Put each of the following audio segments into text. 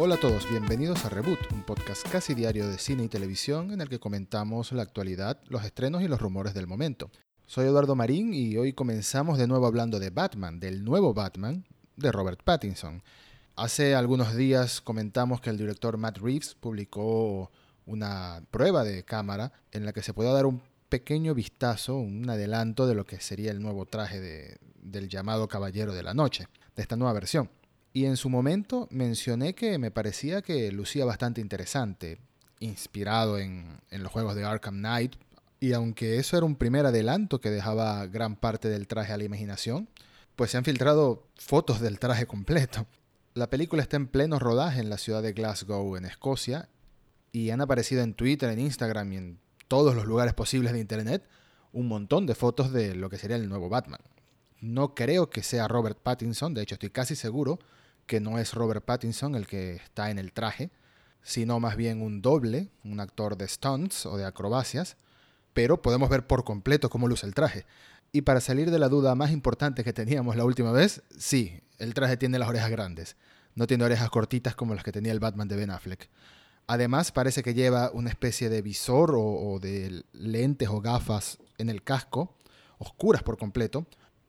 Hola a todos, bienvenidos a Reboot, un podcast casi diario de cine y televisión en el que comentamos la actualidad, los estrenos y los rumores del momento. Soy Eduardo Marín y hoy comenzamos de nuevo hablando de Batman, del nuevo Batman de Robert Pattinson. Hace algunos días comentamos que el director Matt Reeves publicó una prueba de cámara en la que se puede dar un pequeño vistazo, un adelanto de lo que sería el nuevo traje del llamado Caballero de la Noche, de esta nueva versión. Y en su momento mencioné que me parecía que lucía bastante interesante, inspirado en, los juegos de Arkham Knight, y aunque eso era un primer adelanto que dejaba gran parte del traje a la imaginación, pues se han filtrado fotos del traje completo. La película está en pleno rodaje en la ciudad de Glasgow, en Escocia, y han aparecido en Twitter, en Instagram y en todos los lugares posibles de Internet un montón de fotos de lo que sería el nuevo Batman. No creo que sea Robert Pattinson, de hecho estoy casi seguro que no es Robert Pattinson el que está en el traje, sino más bien un doble, un actor de stunts o de acrobacias, pero podemos ver por completo cómo luce el traje. Y para salir de la duda más importante que teníamos la última vez, sí, el traje tiene las orejas grandes, no tiene orejas cortitas como las que tenía el Batman de Ben Affleck. Además, parece que lleva una especie de visor o, o, de lentes o gafas en el casco, oscuras por completo,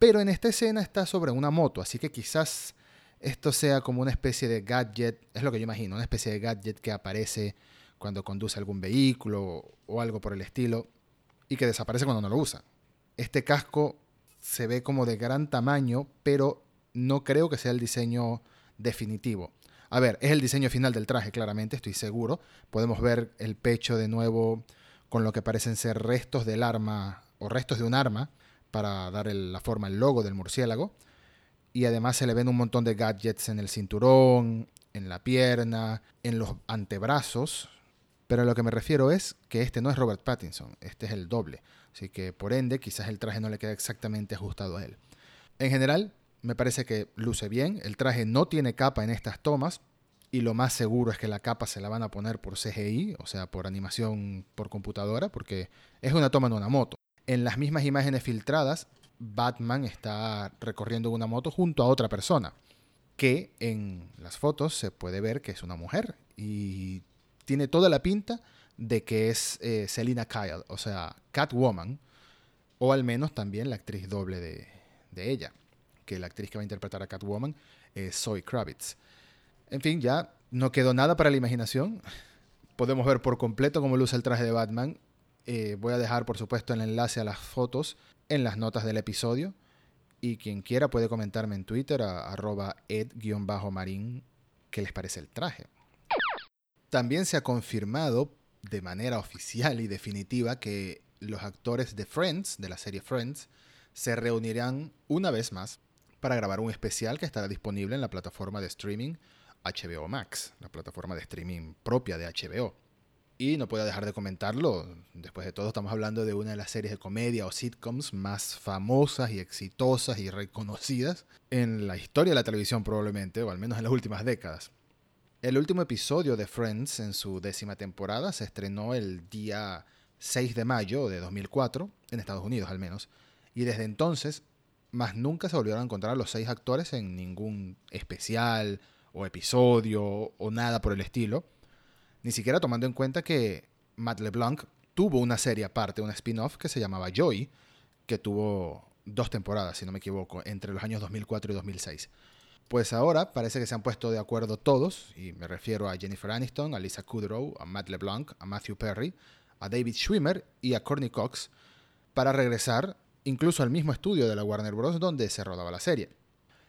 pero en esta escena está sobre una moto, así que quizás esto sea como una especie de gadget, es lo que yo imagino, una especie de gadget que aparece cuando conduce algún vehículo o algo por el estilo y que desaparece cuando no lo usa. Este casco se ve como de gran tamaño, pero no creo que sea el diseño definitivo. A ver, es el diseño final del traje, claramente, estoy seguro. Podemos ver el pecho de nuevo con lo que parecen ser restos del arma o restos de un arma para dar la forma al logo del murciélago y además se le ven un montón de gadgets en el cinturón, en la pierna, en los antebrazos. Pero a lo que me refiero es que este no es Robert Pattinson, este es el doble. Así que por ende quizás el traje no le queda exactamente ajustado a él. En general, me parece que luce bien. El traje no tiene capa en estas tomas. Y lo más seguro es que la capa se la van a poner por CGI, o sea, por animación por computadora, porque es una toma en una moto. En las mismas imágenes filtradas Batman está recorriendo una moto junto a otra persona, que en las fotos se puede ver que es una mujer y tiene toda la pinta de que es eh, Selina Kyle, o sea, Catwoman, o al menos también la actriz doble de, ella, que la actriz que va a interpretar a Catwoman es Zoe Kravitz. En fin, ya no quedó nada para la imaginación. Podemos ver por completo cómo luce el traje de Batman. Eh, voy a dejar, por supuesto, el enlace a las fotos en las notas del episodio. Y quien quiera puede comentarme en Twitter a arroba ed-marín qué les parece el traje. También se ha confirmado de manera oficial y definitiva que los actores de Friends, de la serie Friends, se reunirán una vez más para grabar un especial que estará disponible en la plataforma de streaming HBO Max, la plataforma de streaming propia de HBO. Y no puedo dejar de comentarlo, después de todo estamos hablando de una de las series de comedia o sitcoms más famosas y exitosas y reconocidas en la historia de la televisión probablemente, o al menos en las últimas décadas. El último episodio de Friends en su décima temporada se estrenó el día 6 de mayo de 2004, en Estados Unidos al menos, y desde entonces más nunca se volvieron a encontrar los seis actores en ningún especial o episodio o nada por el estilo ni siquiera tomando en cuenta que Matt LeBlanc tuvo una serie aparte, un spin-off que se llamaba Joy, que tuvo dos temporadas, si no me equivoco, entre los años 2004 y 2006. Pues ahora parece que se han puesto de acuerdo todos, y me refiero a Jennifer Aniston, a Lisa Kudrow, a Matt LeBlanc, a Matthew Perry, a David Schwimmer y a Courtney Cox, para regresar incluso al mismo estudio de la Warner Bros. donde se rodaba la serie.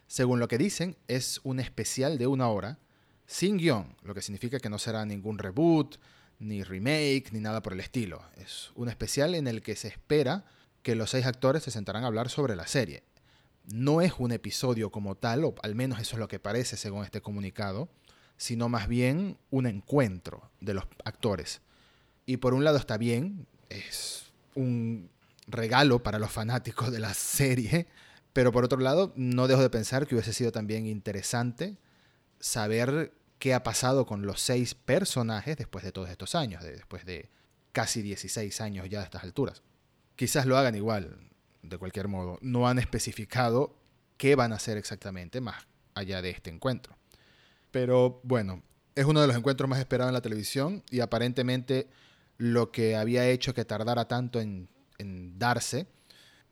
Según lo que dicen, es un especial de una hora sin guion, lo que significa que no será ningún reboot, ni remake, ni nada por el estilo. Es un especial en el que se espera que los seis actores se sentarán a hablar sobre la serie. No es un episodio como tal, o al menos eso es lo que parece según este comunicado, sino más bien un encuentro de los actores. Y por un lado está bien, es un regalo para los fanáticos de la serie, pero por otro lado no dejo de pensar que hubiese sido también interesante saber qué ha pasado con los seis personajes después de todos estos años, después de casi 16 años ya a estas alturas. Quizás lo hagan igual, de cualquier modo. No han especificado qué van a hacer exactamente más allá de este encuentro. Pero bueno, Es uno de los encuentros más esperados en la televisión y aparentemente lo que había hecho que tardara tanto en, en darse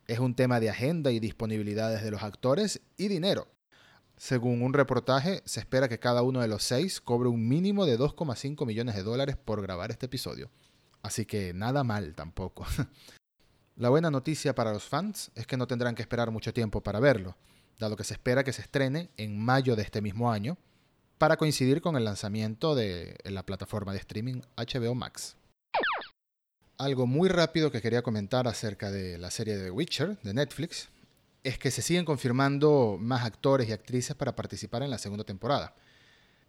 es un tema de agenda y disponibilidades de los actores y dinero. Según un reportaje, se espera que cada uno de los seis cobre un mínimo de 2,5 millones de dólares por grabar este episodio. Así que nada mal tampoco. La buena noticia para los fans es que no tendrán que esperar mucho tiempo para verlo, dado que se espera que se estrene en mayo de este mismo año, para coincidir con el lanzamiento de la plataforma de streaming HBO Max. Algo muy rápido que quería comentar acerca de la serie de The Witcher de Netflix es que se siguen confirmando más actores y actrices para participar en la segunda temporada.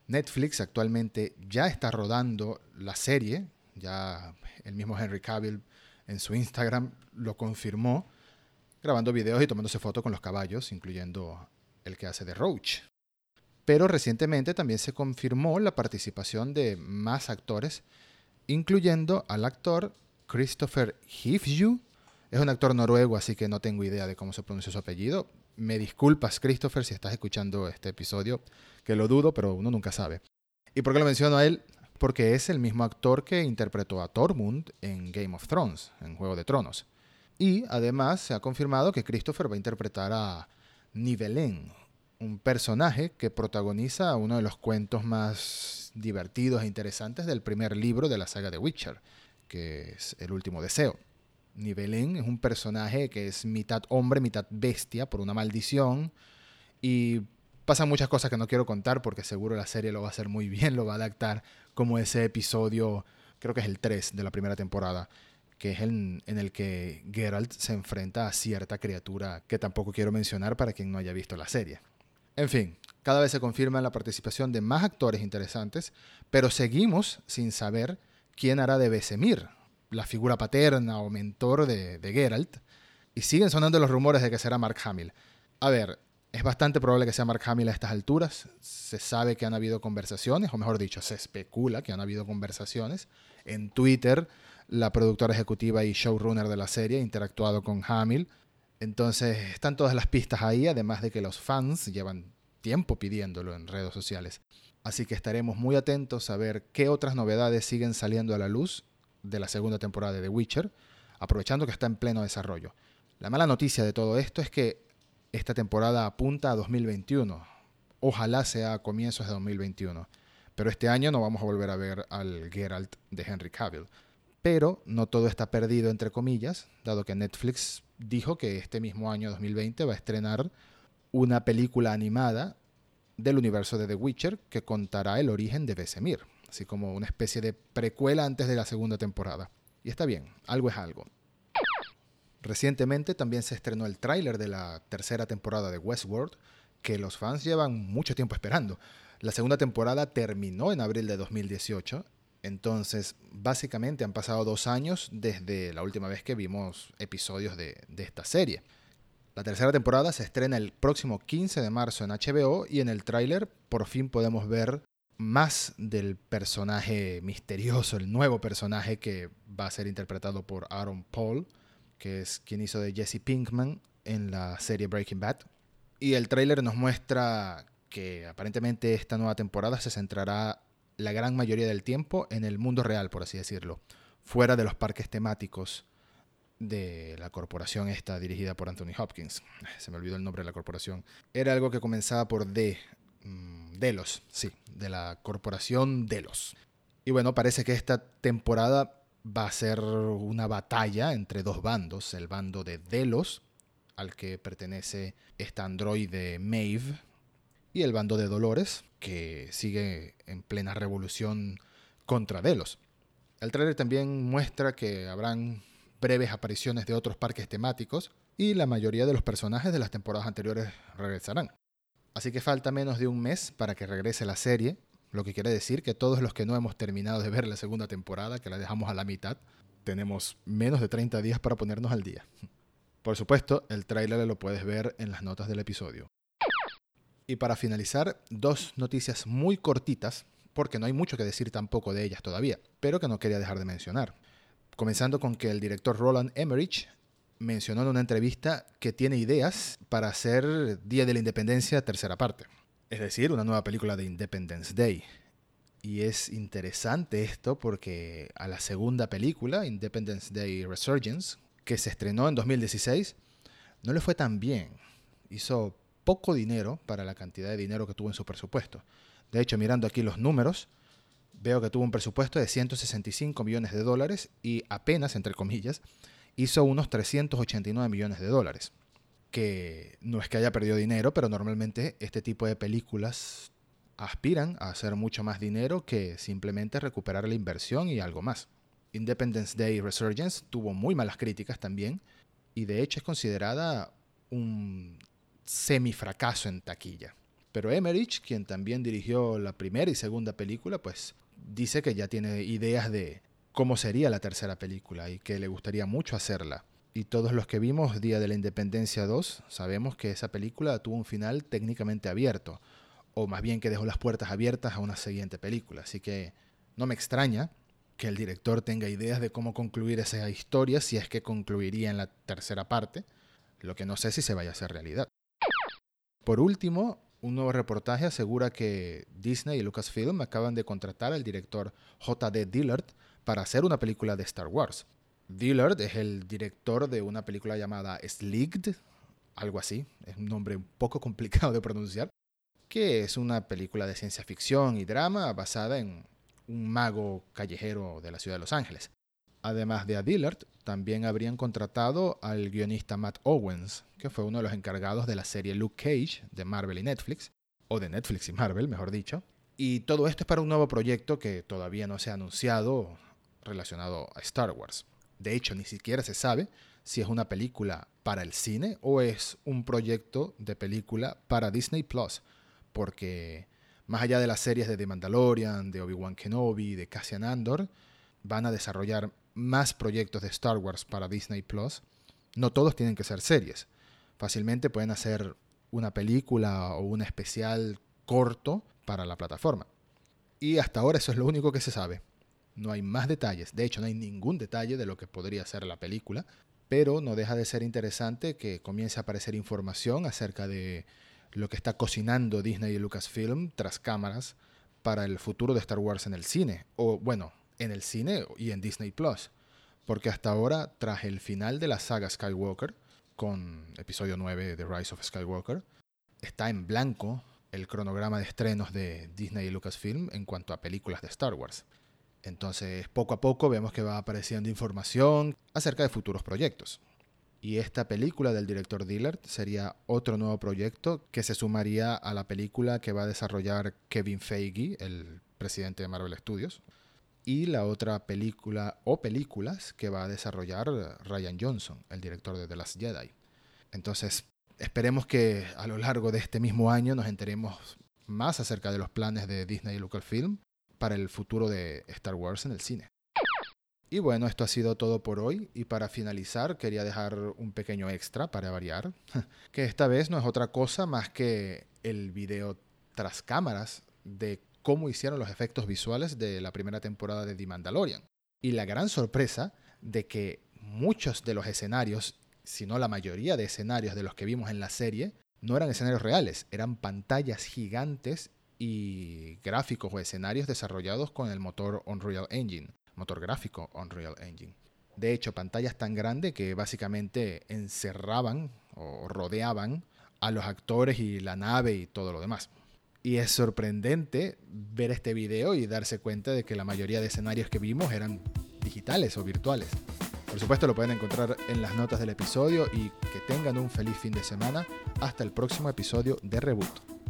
Netflix actualmente ya está rodando la serie, ya el mismo Henry Cavill en su Instagram lo confirmó, grabando videos y tomándose fotos con los caballos, incluyendo el que hace de Roach. Pero recientemente también se confirmó la participación de más actores, incluyendo al actor Christopher Hivju. Es un actor noruego, así que no tengo idea de cómo se pronuncia su apellido. Me disculpas, Christopher, si estás escuchando este episodio, que lo dudo, pero uno nunca sabe. ¿Y por qué lo menciono a él? porque es el mismo actor que interpretó a Tormund en Game of Thrones, en Juego de Tronos. Y además se ha confirmado que Christopher va a interpretar a Nivelen, un personaje que protagoniza uno de los cuentos más divertidos e interesantes del primer libro de la saga de Witcher, que es El último deseo. Nivelen es un personaje que es mitad hombre, mitad bestia por una maldición y pasan muchas cosas que no quiero contar porque seguro la serie lo va a hacer muy bien, lo va a adaptar como ese episodio, creo que es el 3 de la primera temporada, que es en, en el que Geralt se enfrenta a cierta criatura que tampoco quiero mencionar para quien no haya visto la serie. En fin, cada vez se confirma la participación de más actores interesantes, pero seguimos sin saber quién hará de Besemir, la figura paterna o mentor de, de Geralt, y siguen sonando los rumores de que será Mark Hamill. A ver, es bastante probable que sea Mark Hamill a estas alturas. Se sabe que han habido conversaciones, o mejor dicho, se especula que han habido conversaciones. En Twitter, la productora ejecutiva y showrunner de la serie ha interactuado con Hamill. Entonces, están todas las pistas ahí, además de que los fans llevan tiempo pidiéndolo en redes sociales. Así que estaremos muy atentos a ver qué otras novedades siguen saliendo a la luz de la segunda temporada de The Witcher, aprovechando que está en pleno desarrollo. La mala noticia de todo esto es que esta temporada apunta a 2021. Ojalá sea a comienzos de 2021. Pero este año no vamos a volver a ver al Geralt de Henry Cavill. Pero no todo está perdido, entre comillas, dado que Netflix dijo que este mismo año 2020 va a estrenar una película animada del universo de The Witcher que contará el origen de Vesemir, así como una especie de precuela antes de la segunda temporada. Y está bien, algo es algo. Recientemente también se estrenó el tráiler de la tercera temporada de Westworld, que los fans llevan mucho tiempo esperando. La segunda temporada terminó en abril de 2018, entonces básicamente han pasado dos años desde la última vez que vimos episodios de, esta serie. La tercera temporada se estrena el próximo 15 de marzo en HBO y en el tráiler por fin podemos ver más del personaje misterioso, el nuevo personaje que va a ser interpretado por Aaron Paul, que es quien hizo de Jesse Pinkman en la serie Breaking Bad. Y el tráiler nos muestra que aparentemente esta nueva temporada se centrará la gran mayoría del tiempo en el mundo real, por así decirlo, fuera de los parques temáticos de la corporación esta dirigida por Anthony Hopkins. Se me olvidó el nombre de la corporación. Era algo que comenzaba por D. Mm, Delos, sí, de la corporación Delos. Y bueno, parece que esta temporada va a ser una batalla entre dos bandos, el bando de Delos, al que pertenece esta androide Maeve, y el bando de Dolores, que sigue en plena revolución contra Delos. El trailer también muestra que habrán breves apariciones de otros parques temáticos y la mayoría de los personajes de las temporadas anteriores regresarán. Así que falta menos de un mes para que regrese la serie lo que quiere decir que todos los que no hemos terminado de ver la segunda temporada, que la dejamos a la mitad, tenemos menos de 30 días para ponernos al día. Por supuesto, el tráiler lo puedes ver en las notas del episodio. Y para finalizar, dos noticias muy cortitas, porque no hay mucho que decir tampoco de ellas todavía, pero que no quería dejar de mencionar. Comenzando con que el director Roland Emmerich mencionó en una entrevista que tiene ideas para hacer Día de la Independencia tercera parte es decir, una nueva película de Independence Day. Y es interesante esto porque a la segunda película, Independence Day Resurgence, que se estrenó en 2016, no le fue tan bien. Hizo poco dinero para la cantidad de dinero que tuvo en su presupuesto. De hecho, mirando aquí los números, veo que tuvo un presupuesto de 165 millones de dólares y apenas, entre comillas, hizo unos 389 millones de dólares. Que no es que haya perdido dinero, pero normalmente este tipo de películas aspiran a hacer mucho más dinero que simplemente recuperar la inversión y algo más. Independence Day Resurgence tuvo muy malas críticas también y de hecho es considerada un semifracaso en taquilla. Pero Emmerich, quien también dirigió la primera y segunda película, pues dice que ya tiene ideas de cómo sería la tercera película y que le gustaría mucho hacerla. Y todos los que vimos Día de la Independencia 2 sabemos que esa película tuvo un final técnicamente abierto, o más bien que dejó las puertas abiertas a una siguiente película. Así que no me extraña que el director tenga ideas de cómo concluir esa historia, si es que concluiría en la tercera parte, lo que no sé si se vaya a hacer realidad. Por último, un nuevo reportaje asegura que Disney y Lucasfilm acaban de contratar al director J.D. Dillard para hacer una película de Star Wars. Dillard es el director de una película llamada Sligged, algo así, es un nombre un poco complicado de pronunciar, que es una película de ciencia ficción y drama basada en un mago callejero de la ciudad de Los Ángeles. Además de a Dillard, también habrían contratado al guionista Matt Owens, que fue uno de los encargados de la serie Luke Cage de Marvel y Netflix, o de Netflix y Marvel, mejor dicho. Y todo esto es para un nuevo proyecto que todavía no se ha anunciado relacionado a Star Wars. De hecho, ni siquiera se sabe si es una película para el cine o es un proyecto de película para Disney Plus, porque más allá de las series de The Mandalorian, de Obi-Wan Kenobi, de Cassian Andor, van a desarrollar más proyectos de Star Wars para Disney Plus. No todos tienen que ser series. Fácilmente pueden hacer una película o un especial corto para la plataforma. Y hasta ahora eso es lo único que se sabe. No hay más detalles. De hecho, no hay ningún detalle de lo que podría ser la película. Pero no deja de ser interesante que comience a aparecer información acerca de lo que está cocinando Disney y Lucasfilm tras cámaras para el futuro de Star Wars en el cine. O bueno, en el cine y en Disney Plus. Porque hasta ahora, tras el final de la saga Skywalker, con episodio 9 de Rise of Skywalker, está en blanco el cronograma de estrenos de Disney y Lucasfilm en cuanto a películas de Star Wars. Entonces, poco a poco vemos que va apareciendo información acerca de futuros proyectos. Y esta película del director Dillard sería otro nuevo proyecto que se sumaría a la película que va a desarrollar Kevin Feige, el presidente de Marvel Studios, y la otra película o películas que va a desarrollar Ryan Johnson, el director de The Last Jedi. Entonces, esperemos que a lo largo de este mismo año nos enteremos más acerca de los planes de Disney y Lucasfilm para el futuro de Star Wars en el cine. Y bueno, esto ha sido todo por hoy y para finalizar quería dejar un pequeño extra para variar, que esta vez no es otra cosa más que el video tras cámaras de cómo hicieron los efectos visuales de la primera temporada de The Mandalorian. Y la gran sorpresa de que muchos de los escenarios, si no la mayoría de escenarios de los que vimos en la serie, no eran escenarios reales, eran pantallas gigantes y gráficos o escenarios desarrollados con el motor Unreal Engine motor gráfico Unreal Engine. De hecho, pantallas tan grandes que básicamente encerraban o rodeaban a los actores y la nave y todo lo demás. Y es sorprendente ver este video y darse cuenta de que la mayoría de escenarios que vimos eran digitales o virtuales. Por supuesto lo pueden encontrar en las notas del episodio y que tengan un feliz fin de semana. Hasta el próximo episodio de Reboot.